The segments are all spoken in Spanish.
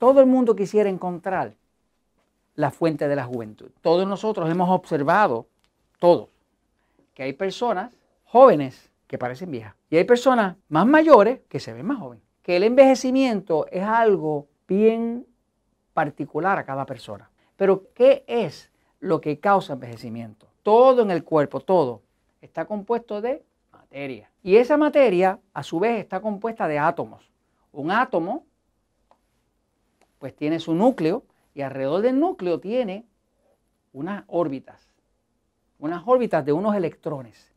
todo el mundo quisiera encontrar la fuente de la juventud. Todos nosotros hemos observado, todos, que hay personas jóvenes que parecen viejas y hay personas más mayores que se ven más jóvenes. Que el envejecimiento es algo bien particular a cada persona. Pero ¿qué es lo que causa envejecimiento? Todo en el cuerpo, todo, está compuesto de materia. Y esa materia, a su vez, está compuesta de átomos. Un átomo, pues tiene su núcleo y alrededor del núcleo tiene unas órbitas, unas órbitas de unos electrones.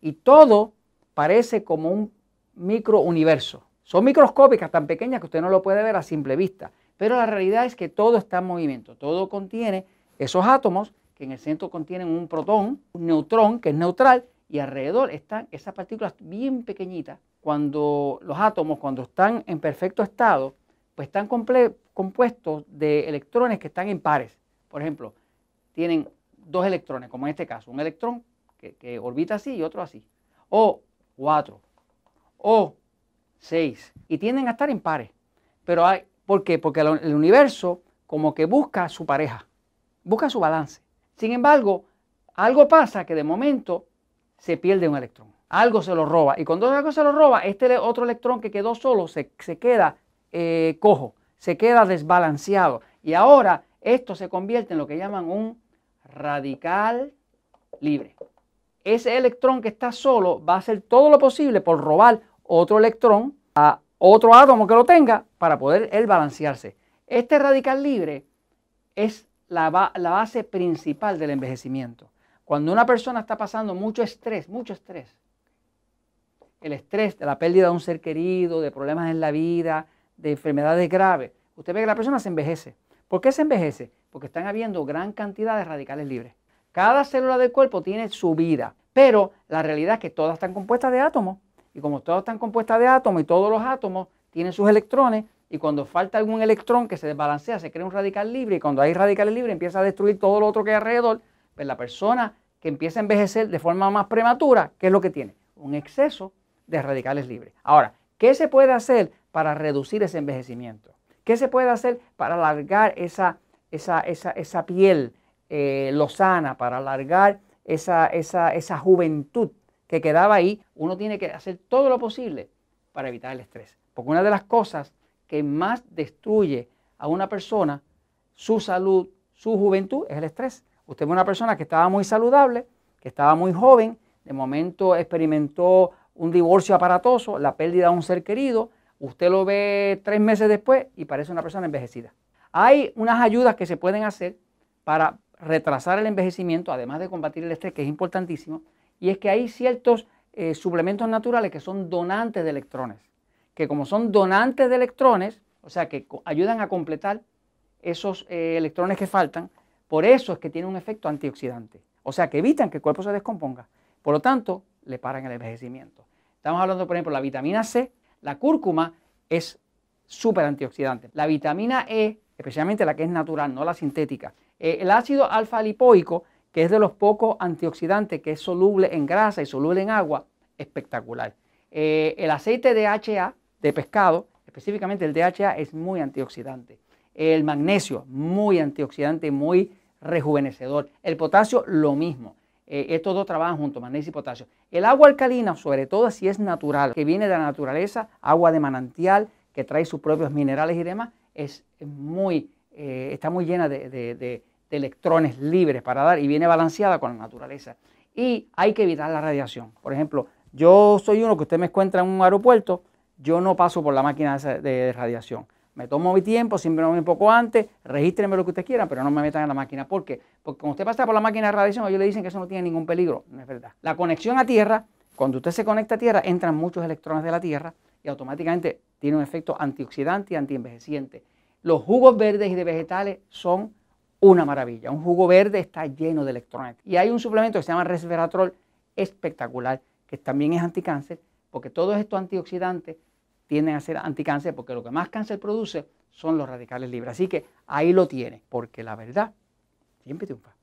Y todo parece como un microuniverso. Son microscópicas tan pequeñas que usted no lo puede ver a simple vista, pero la realidad es que todo está en movimiento, todo contiene esos átomos que en el centro contienen un protón, un neutrón que es neutral y alrededor están esas partículas bien pequeñitas. Cuando los átomos, cuando están en perfecto estado, pues están compuestos de electrones que están en pares. Por ejemplo, tienen dos electrones, como en este caso, un electrón que, orbita así y otro así, o cuatro, o seis, y tienden a estar en pares. Pero hay, ¿por qué? Porque el universo como que busca su pareja, busca su balance. Sin embargo, algo pasa que de momento se pierde un electrón. Algo se lo roba. Y cuando algo se lo roba, este otro electrón que quedó solo se, se queda eh, cojo, se queda desbalanceado. Y ahora esto se convierte en lo que llaman un radical libre. Ese electrón que está solo va a hacer todo lo posible por robar otro electrón a otro átomo que lo tenga para poder él balancearse. Este radical libre es la, la base principal del envejecimiento. Cuando una persona está pasando mucho estrés, mucho estrés, el estrés de la pérdida de un ser querido, de problemas en la vida, de enfermedades graves, usted ve que la persona se envejece. ¿Por qué se envejece? Porque están habiendo gran cantidad de radicales libres. Cada célula del cuerpo tiene su vida, pero la realidad es que todas están compuestas de átomos. Y como todas están compuestas de átomos y todos los átomos tienen sus electrones, y cuando falta algún electrón que se desbalancea, se crea un radical libre, y cuando hay radicales libres empieza a destruir todo lo otro que hay alrededor, pues la persona que empieza a envejecer de forma más prematura, ¿qué es lo que tiene? Un exceso de radicales libres. Ahora, ¿qué se puede hacer para reducir ese envejecimiento? ¿Qué se puede hacer para alargar esa, esa, esa, piel eh, lozana, para alargar esa, esa juventud que quedaba ahí? Uno tiene que hacer todo lo posible para evitar el estrés. Porque una de las cosas que más destruye a una persona, su salud, su juventud, es el estrés. Usted ve una persona que estaba muy saludable, que estaba muy joven, de momento experimentó un divorcio aparatoso, la pérdida de un ser querido, usted lo ve tres meses después y parece una persona envejecida. Hay unas ayudas que se pueden hacer para retrasar el envejecimiento, además de combatir el estrés, que es importantísimo, y es que hay ciertos eh, suplementos naturales que son donantes de electrones, que como son donantes de electrones, o sea, que ayudan a completar esos eh, electrones que faltan, por eso es que tiene un efecto antioxidante, o sea, que evitan que el cuerpo se descomponga. Por lo tanto, le paran el envejecimiento. Estamos hablando, por ejemplo, de la vitamina C, la cúrcuma es súper antioxidante. La vitamina E, especialmente la que es natural, no la sintética. Eh, el ácido alfa lipoico, que es de los pocos antioxidantes que es soluble en grasa y soluble en agua, espectacular. Eh, el aceite DHA de pescado, específicamente el DHA, es muy antioxidante. El magnesio, muy antioxidante, muy rejuvenecedor. El potasio, lo mismo. Eh, estos dos trabajan juntos, magnesio y potasio. El agua alcalina, sobre todo si es natural, que viene de la naturaleza, agua de manantial, que trae sus propios minerales y demás, es muy, eh, está muy llena de, electrones libres para dar y viene balanceada con la naturaleza. Y hay que evitar la radiación. Por ejemplo, yo soy uno que usted me encuentra en un aeropuerto, yo no paso por la máquina de radiación. Me tomo mi tiempo, siempre un poco antes, regístrenme lo que ustedes quieran, pero no me metan en la máquina. ¿Por qué? Porque cuando usted pasa por la máquina de radiación, ellos le dicen que eso no tiene ningún peligro. No es verdad. La conexión a tierra, cuando usted se conecta a tierra, entran muchos electrones de la tierra y automáticamente tiene un efecto antioxidante y antienvejeciente. Los jugos verdes y de vegetales son una maravilla. Un jugo verde está lleno de electrones. Y hay un suplemento que se llama resveratrol espectacular, que también es anticáncer, porque todos estos antioxidantes tienden a ser anticáncer porque lo que más cáncer produce son los radicales libres. Así que ahí lo tiene, porque la verdad siempre triunfa.